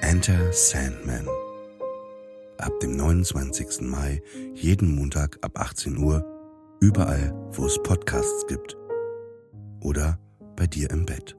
Enter Sandman. Ab dem 29. Mai, jeden Montag ab 18 Uhr, überall, wo es Podcasts gibt. Oder bei dir im Bett.